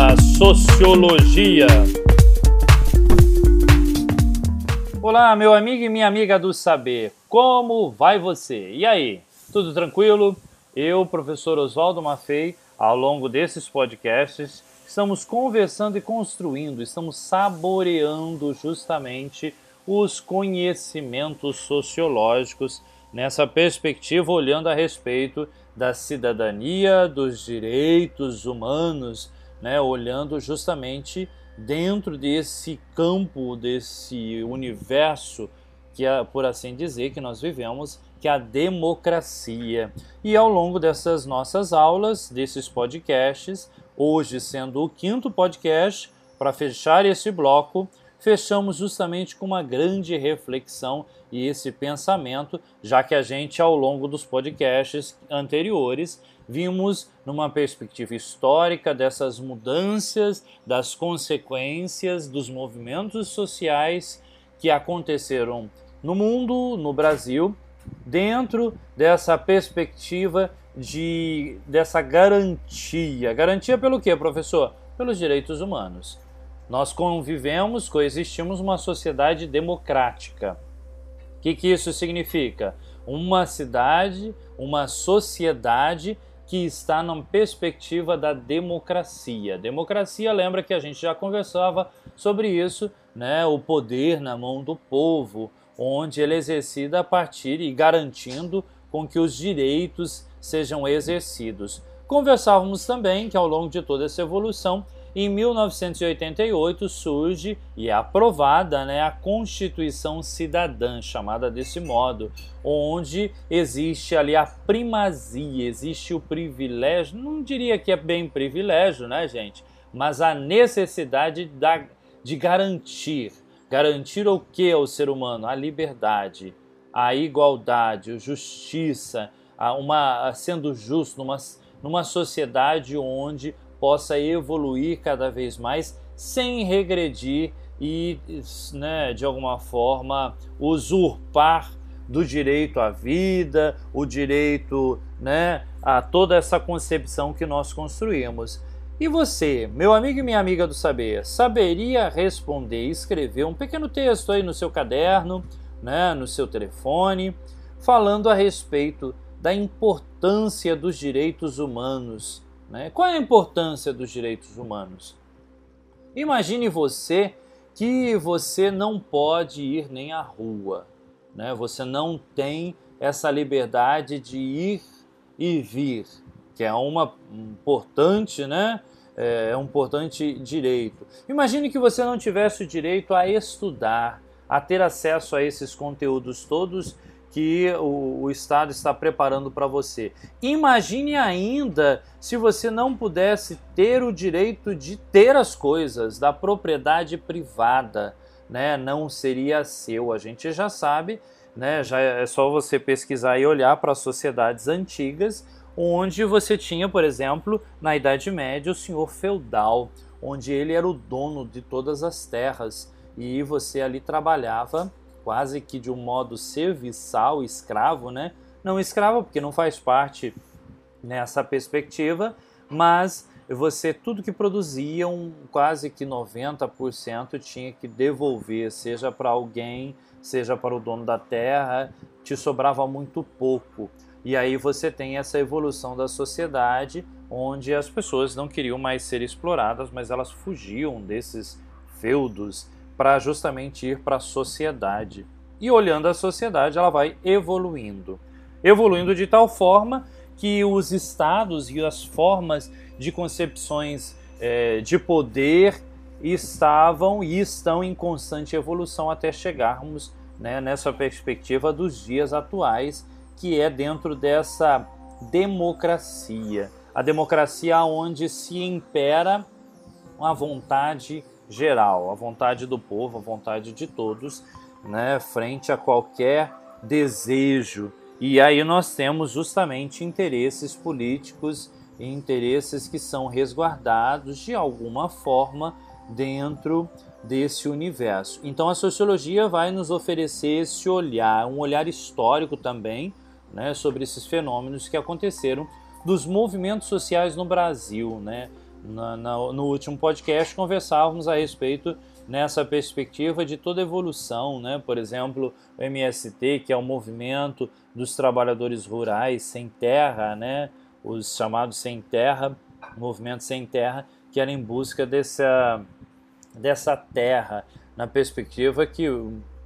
da Sociologia. Olá, meu amigo e minha amiga do saber, como vai você? E aí, tudo tranquilo? Eu, professor Oswaldo Maffei, ao longo desses podcasts, estamos conversando e construindo, estamos saboreando justamente os conhecimentos sociológicos nessa perspectiva, olhando a respeito da cidadania, dos direitos humanos, né, olhando justamente dentro desse campo, desse universo que é, por assim dizer, que nós vivemos, que é a democracia. E ao longo dessas nossas aulas, desses podcasts, hoje sendo o quinto podcast, para fechar esse bloco, fechamos justamente com uma grande reflexão e esse pensamento, já que a gente, ao longo dos podcasts anteriores, vimos numa perspectiva histórica dessas mudanças, das consequências dos movimentos sociais que aconteceram no mundo, no Brasil, dentro dessa perspectiva de dessa garantia. Garantia pelo quê, professor? Pelos direitos humanos. Nós convivemos, coexistimos uma sociedade democrática. O que, que isso significa? Uma cidade, uma sociedade que está na perspectiva da democracia. Democracia, lembra que a gente já conversava sobre isso, né? o poder na mão do povo, onde ele é exercido a partir e garantindo com que os direitos sejam exercidos. Conversávamos também que ao longo de toda essa evolução em 1988 surge e é aprovada né, a Constituição Cidadã, chamada desse modo, onde existe ali a primazia, existe o privilégio, não diria que é bem privilégio, né, gente? Mas a necessidade da, de garantir. Garantir o que ao ser humano? A liberdade, a igualdade, a justiça, a uma, sendo justo numa, numa sociedade onde possa evoluir cada vez mais sem regredir e, né, de alguma forma, usurpar do direito à vida, o direito né, a toda essa concepção que nós construímos. E você, meu amigo e minha amiga do saber, saberia responder escrever um pequeno texto aí no seu caderno, né, no seu telefone, falando a respeito da importância dos direitos humanos né? Qual é a importância dos direitos humanos? Imagine você que você não pode ir nem à rua, né? você não tem essa liberdade de ir e vir, que é uma importante, né? É um importante direito. Imagine que você não tivesse o direito a estudar, a ter acesso a esses conteúdos todos que o, o Estado está preparando para você. Imagine ainda se você não pudesse ter o direito de ter as coisas, da propriedade privada, né? Não seria seu. A gente já sabe, né? Já é só você pesquisar e olhar para sociedades antigas, onde você tinha, por exemplo, na Idade Média, o senhor feudal, onde ele era o dono de todas as terras e você ali trabalhava quase que de um modo serviçal, escravo, né? Não escravo porque não faz parte nessa perspectiva, mas você tudo que produziam, quase que 90% tinha que devolver, seja para alguém, seja para o dono da terra, te sobrava muito pouco. E aí você tem essa evolução da sociedade onde as pessoas não queriam mais ser exploradas, mas elas fugiam desses feudos para justamente ir para a sociedade. E olhando a sociedade, ela vai evoluindo. Evoluindo de tal forma que os estados e as formas de concepções é, de poder estavam e estão em constante evolução até chegarmos né, nessa perspectiva dos dias atuais, que é dentro dessa democracia. A democracia onde se impera a vontade geral, a vontade do povo, a vontade de todos, né, frente a qualquer desejo. E aí nós temos justamente interesses políticos e interesses que são resguardados de alguma forma dentro desse universo. Então a sociologia vai nos oferecer esse olhar, um olhar histórico também, né, sobre esses fenômenos que aconteceram dos movimentos sociais no Brasil, né? Na, na, no último podcast conversávamos a respeito nessa perspectiva de toda evolução, né? Por exemplo, o MST, que é o movimento dos trabalhadores rurais sem terra, né? Os chamados sem terra, movimento sem terra, que era em busca dessa dessa terra, na perspectiva que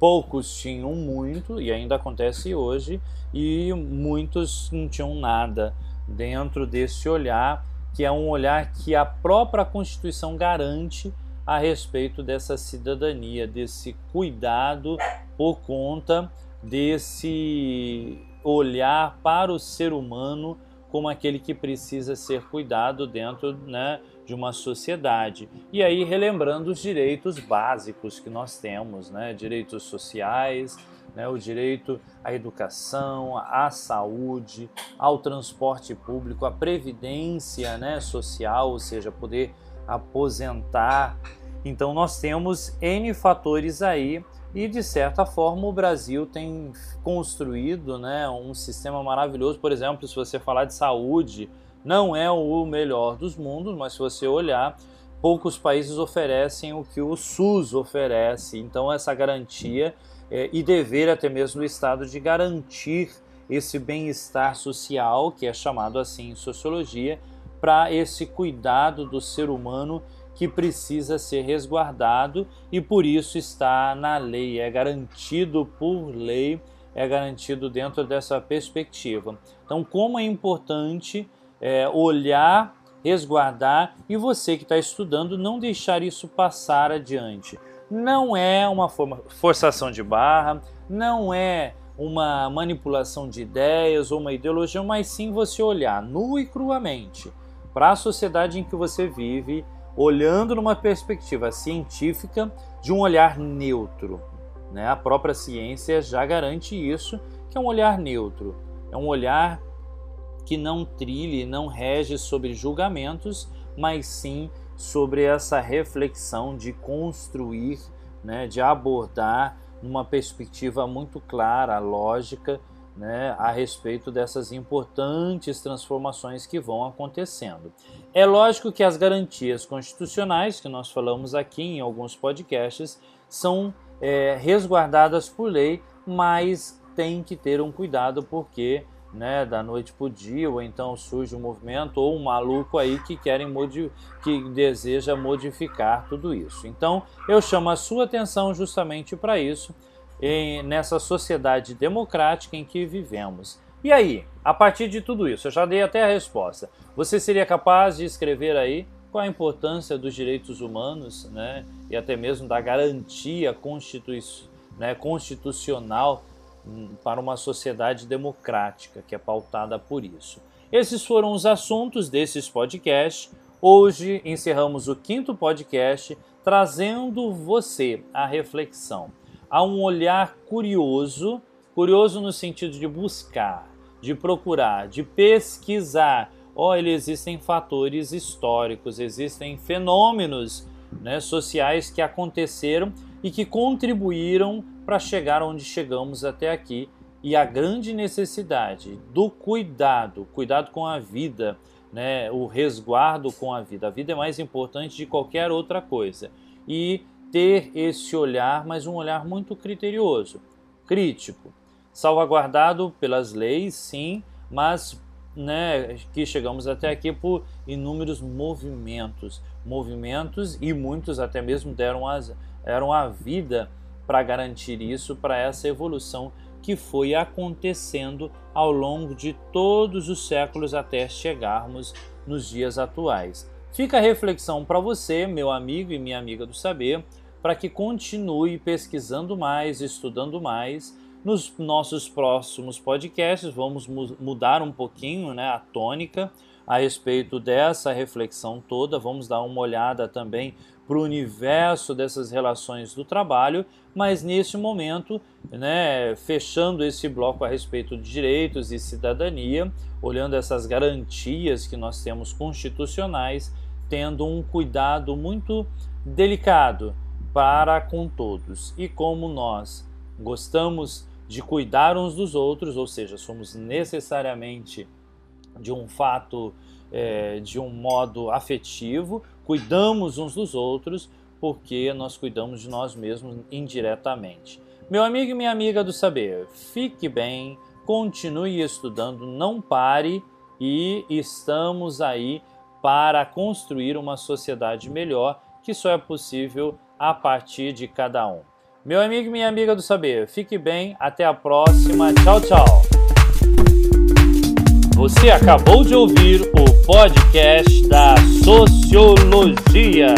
poucos tinham muito e ainda acontece hoje e muitos não tinham nada dentro desse olhar que é um olhar que a própria Constituição garante a respeito dessa cidadania, desse cuidado por conta desse olhar para o ser humano como aquele que precisa ser cuidado dentro né, de uma sociedade. E aí relembrando os direitos básicos que nós temos, né, direitos sociais, né, o direito à educação, à saúde, ao transporte público, à previdência né, social, ou seja, poder aposentar. Então nós temos N fatores aí e de certa forma o Brasil tem construído né, um sistema maravilhoso. Por exemplo, se você falar de saúde, não é o melhor dos mundos, mas se você olhar, poucos países oferecem o que o SUS oferece. Então essa garantia é, e dever até mesmo do Estado de garantir esse bem-estar social, que é chamado assim em sociologia, para esse cuidado do ser humano que precisa ser resguardado e por isso está na lei, é garantido por lei, é garantido dentro dessa perspectiva. Então, como é importante é, olhar, resguardar e você que está estudando não deixar isso passar adiante não é uma forçação de barra, não é uma manipulação de ideias ou uma ideologia, mas sim você olhar nu e cruamente para a sociedade em que você vive, olhando numa perspectiva científica de um olhar neutro. Né? A própria ciência já garante isso, que é um olhar neutro, é um olhar que não trilhe, não rege sobre julgamentos, mas sim sobre essa reflexão de construir, né, de abordar uma perspectiva muito clara, lógica, né, a respeito dessas importantes transformações que vão acontecendo. É lógico que as garantias constitucionais, que nós falamos aqui em alguns podcasts, são é, resguardadas por lei, mas tem que ter um cuidado porque né, da noite para o dia, ou então surge um movimento ou um maluco aí que querem que deseja modificar tudo isso. Então, eu chamo a sua atenção justamente para isso em, nessa sociedade democrática em que vivemos. E aí, a partir de tudo isso, eu já dei até a resposta. Você seria capaz de escrever aí qual a importância dos direitos humanos, né, e até mesmo da garantia né, constitucional para uma sociedade democrática que é pautada por isso. Esses foram os assuntos desses podcasts. Hoje encerramos o quinto podcast trazendo você à reflexão, a um olhar curioso, curioso no sentido de buscar, de procurar, de pesquisar. Olha, existem fatores históricos, existem fenômenos né, sociais que aconteceram e que contribuíram para chegar onde chegamos até aqui e a grande necessidade do cuidado, cuidado com a vida, né, o resguardo com a vida. A vida é mais importante de qualquer outra coisa. E ter esse olhar, mas um olhar muito criterioso, crítico, salvaguardado pelas leis, sim, mas né, que chegamos até aqui por inúmeros movimentos, movimentos e muitos até mesmo deram as, eram a vida para garantir isso, para essa evolução que foi acontecendo ao longo de todos os séculos até chegarmos nos dias atuais. Fica a reflexão para você, meu amigo e minha amiga do saber, para que continue pesquisando mais, estudando mais. Nos nossos próximos podcasts, vamos mudar um pouquinho né, a tônica a respeito dessa reflexão toda. Vamos dar uma olhada também para o universo dessas relações do trabalho, mas nesse momento, né, fechando esse bloco a respeito de direitos e cidadania, olhando essas garantias que nós temos constitucionais, tendo um cuidado muito delicado para com todos. E como nós gostamos de cuidar uns dos outros, ou seja, somos necessariamente de um fato é, de um modo afetivo, cuidamos uns dos outros porque nós cuidamos de nós mesmos indiretamente. Meu amigo e minha amiga do saber, fique bem, continue estudando, não pare e estamos aí para construir uma sociedade melhor que só é possível a partir de cada um. Meu amigo e minha amiga do saber, fique bem, até a próxima, tchau, tchau. Você acabou de ouvir o podcast da Sociologia.